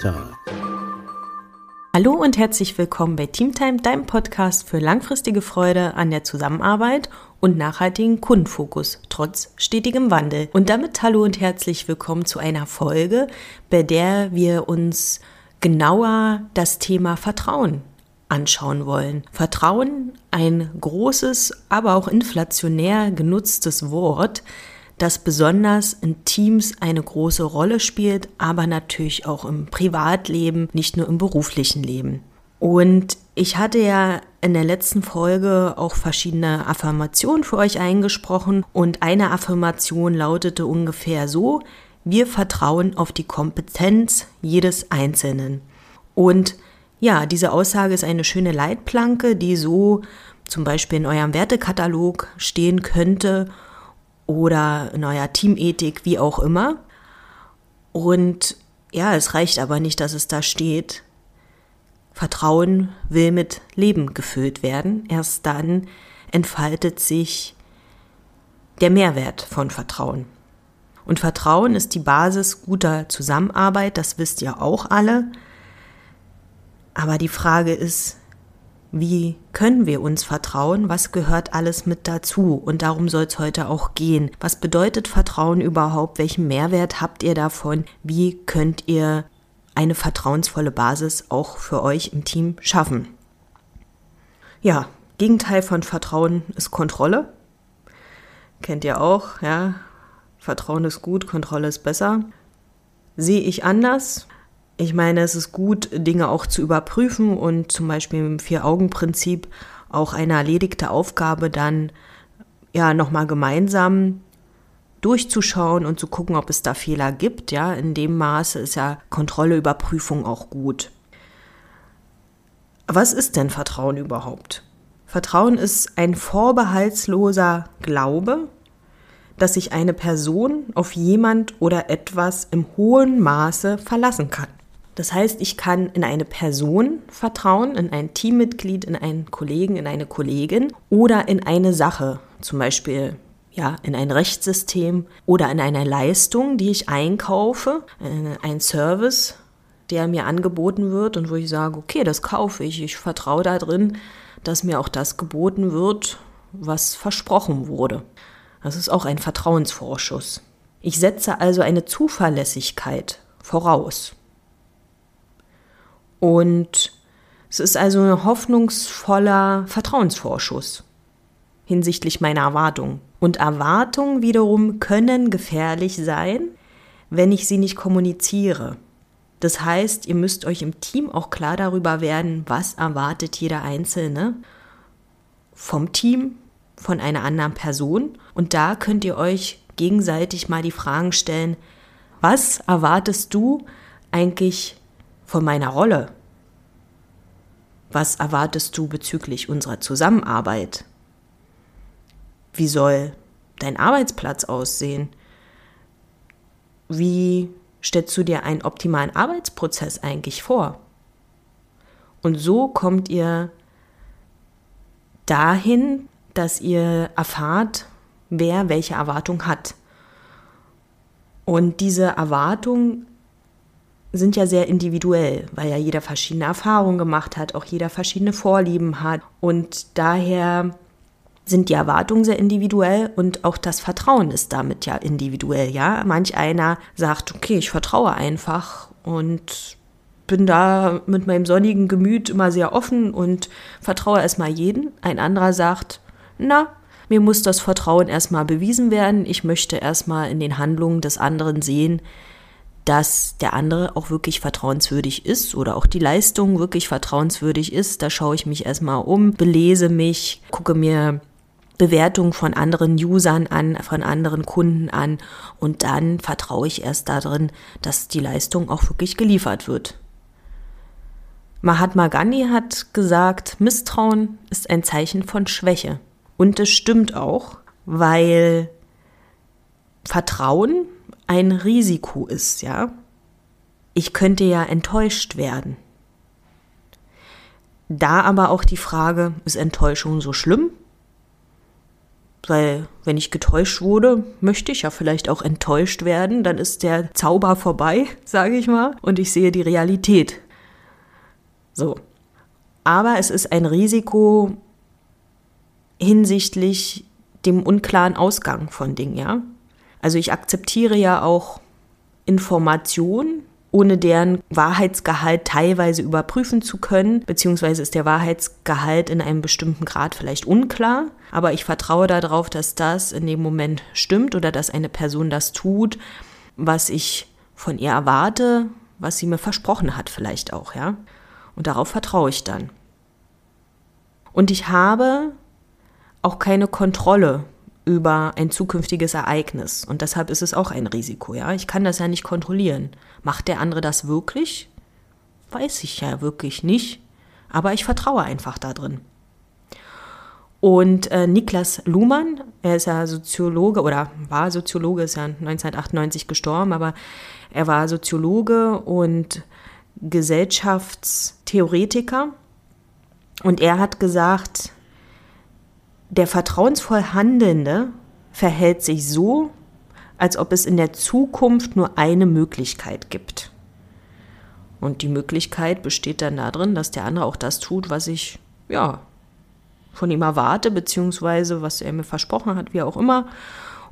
Talk. Hallo und herzlich willkommen bei Teamtime, deinem Podcast für langfristige Freude an der Zusammenarbeit und nachhaltigen Kundenfokus trotz stetigem Wandel. Und damit hallo und herzlich willkommen zu einer Folge, bei der wir uns genauer das Thema Vertrauen anschauen wollen. Vertrauen, ein großes, aber auch inflationär genutztes Wort, das besonders in Teams eine große Rolle spielt, aber natürlich auch im Privatleben, nicht nur im beruflichen Leben. Und ich hatte ja in der letzten Folge auch verschiedene Affirmationen für euch eingesprochen und eine Affirmation lautete ungefähr so, wir vertrauen auf die Kompetenz jedes Einzelnen. Und ja, diese Aussage ist eine schöne Leitplanke, die so zum Beispiel in eurem Wertekatalog stehen könnte oder eurer Teamethik, wie auch immer. Und ja, es reicht aber nicht, dass es da steht. Vertrauen will mit Leben gefüllt werden. Erst dann entfaltet sich der Mehrwert von Vertrauen. Und Vertrauen ist die Basis guter Zusammenarbeit, das wisst ihr auch alle. Aber die Frage ist, wie können wir uns vertrauen? Was gehört alles mit dazu? Und darum soll es heute auch gehen. Was bedeutet Vertrauen überhaupt? Welchen Mehrwert habt ihr davon? Wie könnt ihr eine vertrauensvolle Basis auch für euch im Team schaffen? Ja, Gegenteil von Vertrauen ist Kontrolle. Kennt ihr auch, ja? Vertrauen ist gut, Kontrolle ist besser. Sehe ich anders? Ich meine, es ist gut, Dinge auch zu überprüfen und zum Beispiel im Vier-Augen-Prinzip auch eine erledigte Aufgabe dann ja nochmal gemeinsam durchzuschauen und zu gucken, ob es da Fehler gibt. Ja, in dem Maße ist ja Kontrolle, Überprüfung auch gut. Was ist denn Vertrauen überhaupt? Vertrauen ist ein vorbehaltsloser Glaube, dass sich eine Person auf jemand oder etwas im hohen Maße verlassen kann. Das heißt, ich kann in eine Person vertrauen, in ein Teammitglied, in einen Kollegen, in eine Kollegin oder in eine Sache, zum Beispiel ja, in ein Rechtssystem oder in eine Leistung, die ich einkaufe, ein Service, der mir angeboten wird und wo ich sage, okay, das kaufe ich, ich vertraue da drin, dass mir auch das geboten wird, was versprochen wurde. Das ist auch ein Vertrauensvorschuss. Ich setze also eine Zuverlässigkeit voraus. Und es ist also ein hoffnungsvoller Vertrauensvorschuss hinsichtlich meiner Erwartungen. Und Erwartungen wiederum können gefährlich sein, wenn ich sie nicht kommuniziere. Das heißt, ihr müsst euch im Team auch klar darüber werden, was erwartet jeder Einzelne vom Team, von einer anderen Person. Und da könnt ihr euch gegenseitig mal die Fragen stellen, was erwartest du eigentlich von meiner Rolle? Was erwartest du bezüglich unserer Zusammenarbeit? Wie soll dein Arbeitsplatz aussehen? Wie stellst du dir einen optimalen Arbeitsprozess eigentlich vor? Und so kommt ihr dahin, dass ihr erfahrt, wer welche Erwartung hat. Und diese Erwartung sind ja sehr individuell, weil ja jeder verschiedene Erfahrungen gemacht hat, auch jeder verschiedene Vorlieben hat. Und daher sind die Erwartungen sehr individuell und auch das Vertrauen ist damit ja individuell, ja. Manch einer sagt, okay, ich vertraue einfach und bin da mit meinem sonnigen Gemüt immer sehr offen und vertraue erstmal jeden. Ein anderer sagt, na, mir muss das Vertrauen erstmal bewiesen werden. Ich möchte erstmal in den Handlungen des anderen sehen, dass der andere auch wirklich vertrauenswürdig ist oder auch die Leistung wirklich vertrauenswürdig ist. Da schaue ich mich erstmal um, belese mich, gucke mir Bewertungen von anderen Usern an, von anderen Kunden an und dann vertraue ich erst darin, dass die Leistung auch wirklich geliefert wird. Mahatma Gandhi hat gesagt, Misstrauen ist ein Zeichen von Schwäche. Und es stimmt auch, weil Vertrauen ein Risiko ist, ja. Ich könnte ja enttäuscht werden. Da aber auch die Frage, ist Enttäuschung so schlimm? weil wenn ich getäuscht wurde, möchte ich ja vielleicht auch enttäuscht werden, dann ist der Zauber vorbei, sage ich mal, und ich sehe die Realität. So. Aber es ist ein Risiko hinsichtlich dem unklaren Ausgang von Dingen, ja. Also ich akzeptiere ja auch Informationen, ohne deren Wahrheitsgehalt teilweise überprüfen zu können, beziehungsweise ist der Wahrheitsgehalt in einem bestimmten Grad vielleicht unklar, aber ich vertraue darauf, dass das in dem Moment stimmt oder dass eine Person das tut, was ich von ihr erwarte, was sie mir versprochen hat vielleicht auch, ja. Und darauf vertraue ich dann. Und ich habe auch keine Kontrolle über ein zukünftiges Ereignis. Und deshalb ist es auch ein Risiko, ja. Ich kann das ja nicht kontrollieren. Macht der andere das wirklich? Weiß ich ja wirklich nicht. Aber ich vertraue einfach da drin. Und äh, Niklas Luhmann, er ist ja Soziologe oder war Soziologe, ist ja 1998 gestorben, aber er war Soziologe und Gesellschaftstheoretiker. Und er hat gesagt, der vertrauensvoll Handelnde verhält sich so, als ob es in der Zukunft nur eine Möglichkeit gibt. Und die Möglichkeit besteht dann darin, dass der andere auch das tut, was ich, ja, von ihm erwarte, beziehungsweise was er mir versprochen hat, wie auch immer.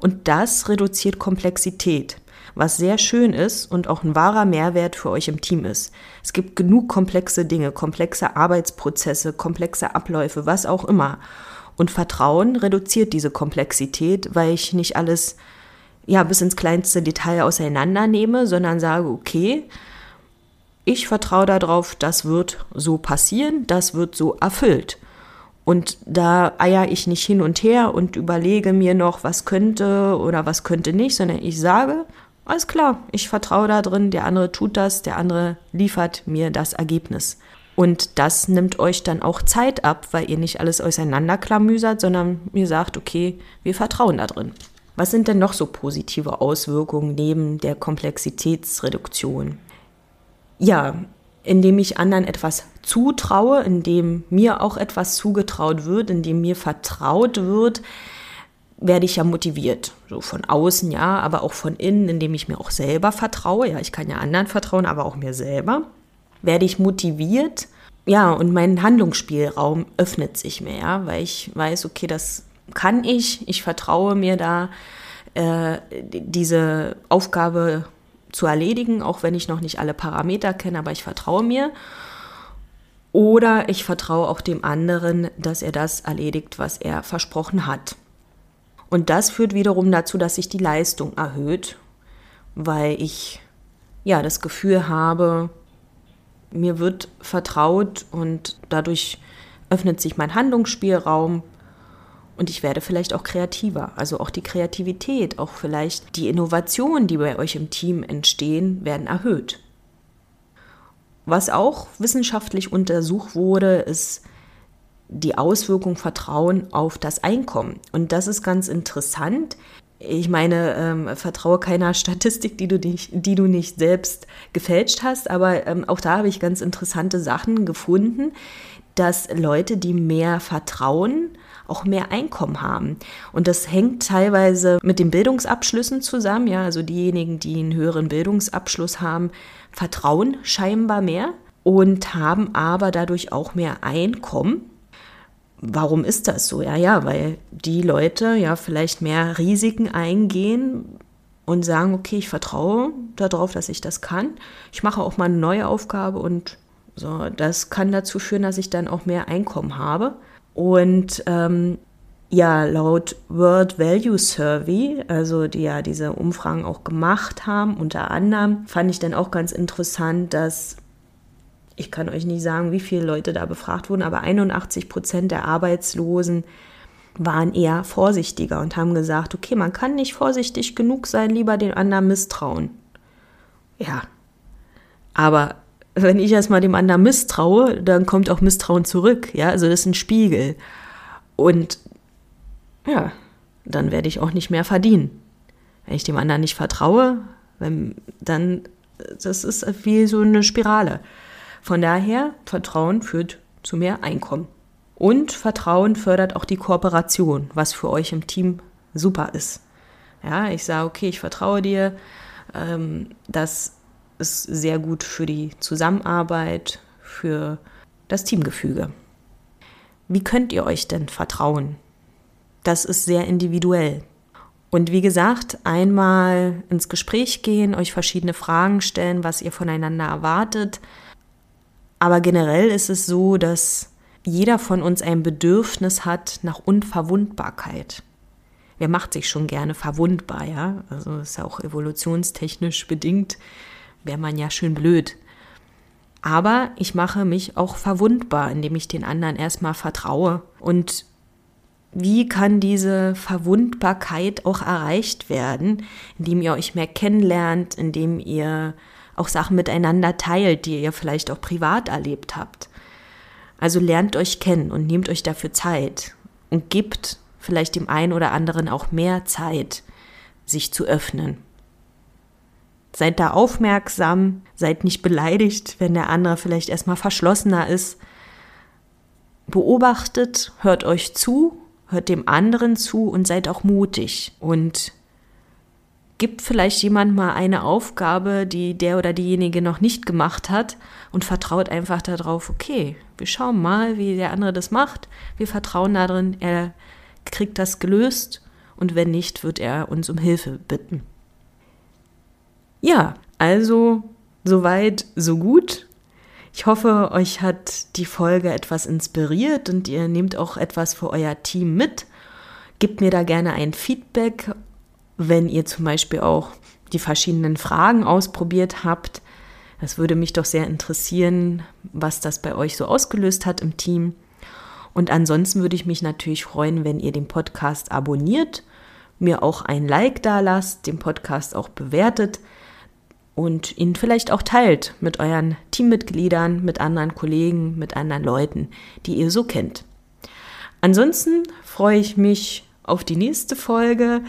Und das reduziert Komplexität, was sehr schön ist und auch ein wahrer Mehrwert für euch im Team ist. Es gibt genug komplexe Dinge, komplexe Arbeitsprozesse, komplexe Abläufe, was auch immer. Und Vertrauen reduziert diese Komplexität, weil ich nicht alles ja bis ins kleinste Detail auseinandernehme, sondern sage, okay, ich vertraue darauf, das wird so passieren, das wird so erfüllt. Und da eier ich nicht hin und her und überlege mir noch, was könnte oder was könnte nicht, sondern ich sage, alles klar, ich vertraue da drin, der andere tut das, der andere liefert mir das Ergebnis. Und das nimmt euch dann auch Zeit ab, weil ihr nicht alles auseinanderklamüsert, sondern ihr sagt, okay, wir vertrauen da drin. Was sind denn noch so positive Auswirkungen neben der Komplexitätsreduktion? Ja, indem ich anderen etwas zutraue, indem mir auch etwas zugetraut wird, indem mir vertraut wird, werde ich ja motiviert. So von außen ja, aber auch von innen, indem ich mir auch selber vertraue. Ja, ich kann ja anderen vertrauen, aber auch mir selber werde ich motiviert, ja, und mein Handlungsspielraum öffnet sich mehr, weil ich weiß, okay, das kann ich, ich vertraue mir da, äh, diese Aufgabe zu erledigen, auch wenn ich noch nicht alle Parameter kenne, aber ich vertraue mir. Oder ich vertraue auch dem anderen, dass er das erledigt, was er versprochen hat. Und das führt wiederum dazu, dass sich die Leistung erhöht, weil ich ja das Gefühl habe, mir wird vertraut und dadurch öffnet sich mein Handlungsspielraum und ich werde vielleicht auch kreativer. Also auch die Kreativität, auch vielleicht die Innovationen, die bei euch im Team entstehen, werden erhöht. Was auch wissenschaftlich untersucht wurde, ist die Auswirkung Vertrauen auf das Einkommen. Und das ist ganz interessant. Ich meine, ähm, vertraue keiner Statistik, die du, nicht, die du nicht selbst gefälscht hast, aber ähm, auch da habe ich ganz interessante Sachen gefunden, dass Leute, die mehr vertrauen, auch mehr Einkommen haben. Und das hängt teilweise mit den Bildungsabschlüssen zusammen. Ja, also diejenigen, die einen höheren Bildungsabschluss haben, vertrauen scheinbar mehr und haben aber dadurch auch mehr Einkommen. Warum ist das so? Ja, ja, weil die Leute ja vielleicht mehr Risiken eingehen und sagen, okay, ich vertraue darauf, dass ich das kann. Ich mache auch mal eine neue Aufgabe und so, das kann dazu führen, dass ich dann auch mehr Einkommen habe. Und ähm, ja, laut World Value Survey, also die ja diese Umfragen auch gemacht haben, unter anderem, fand ich dann auch ganz interessant, dass ich kann euch nicht sagen, wie viele Leute da befragt wurden, aber 81 Prozent der Arbeitslosen waren eher vorsichtiger und haben gesagt, okay, man kann nicht vorsichtig genug sein, lieber den anderen misstrauen. Ja, aber wenn ich erstmal dem anderen misstraue, dann kommt auch Misstrauen zurück. Ja, also das ist ein Spiegel. Und ja, dann werde ich auch nicht mehr verdienen. Wenn ich dem anderen nicht vertraue, wenn, dann, das ist wie so eine Spirale. Von daher, Vertrauen führt zu mehr Einkommen. Und Vertrauen fördert auch die Kooperation, was für euch im Team super ist. Ja, ich sage, okay, ich vertraue dir. Ähm, das ist sehr gut für die Zusammenarbeit, für das Teamgefüge. Wie könnt ihr euch denn vertrauen? Das ist sehr individuell. Und wie gesagt, einmal ins Gespräch gehen, euch verschiedene Fragen stellen, was ihr voneinander erwartet. Aber generell ist es so, dass jeder von uns ein Bedürfnis hat nach Unverwundbarkeit. Wer macht sich schon gerne verwundbar, ja? Also ist ja auch evolutionstechnisch bedingt, wäre man ja schön blöd. Aber ich mache mich auch verwundbar, indem ich den anderen erstmal vertraue. Und wie kann diese Verwundbarkeit auch erreicht werden, indem ihr euch mehr kennenlernt, indem ihr auch Sachen miteinander teilt, die ihr vielleicht auch privat erlebt habt. Also lernt euch kennen und nehmt euch dafür Zeit und gebt vielleicht dem einen oder anderen auch mehr Zeit, sich zu öffnen. Seid da aufmerksam, seid nicht beleidigt, wenn der andere vielleicht erstmal verschlossener ist. Beobachtet, hört euch zu, hört dem anderen zu und seid auch mutig und gibt vielleicht jemand mal eine Aufgabe, die der oder diejenige noch nicht gemacht hat und vertraut einfach darauf, okay, wir schauen mal, wie der andere das macht. Wir vertrauen darin, er kriegt das gelöst und wenn nicht, wird er uns um Hilfe bitten. Ja, also soweit, so gut. Ich hoffe, euch hat die Folge etwas inspiriert und ihr nehmt auch etwas für euer Team mit. Gebt mir da gerne ein Feedback, wenn ihr zum Beispiel auch die verschiedenen Fragen ausprobiert habt. Das würde mich doch sehr interessieren, was das bei euch so ausgelöst hat im Team. Und ansonsten würde ich mich natürlich freuen, wenn ihr den Podcast abonniert, mir auch ein Like da lasst, den Podcast auch bewertet und ihn vielleicht auch teilt mit euren Teammitgliedern, mit anderen Kollegen, mit anderen Leuten, die ihr so kennt. Ansonsten freue ich mich auf die nächste Folge.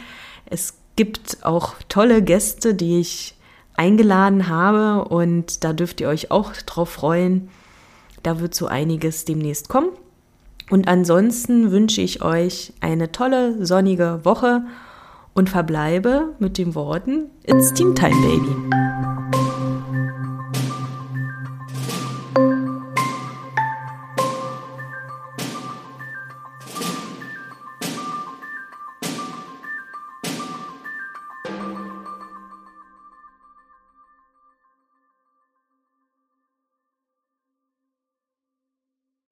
Es gibt auch tolle Gäste, die ich eingeladen habe und da dürft ihr euch auch drauf freuen. Da wird so einiges demnächst kommen. Und ansonsten wünsche ich euch eine tolle sonnige Woche und verbleibe mit den Worten It's Team Time, Baby.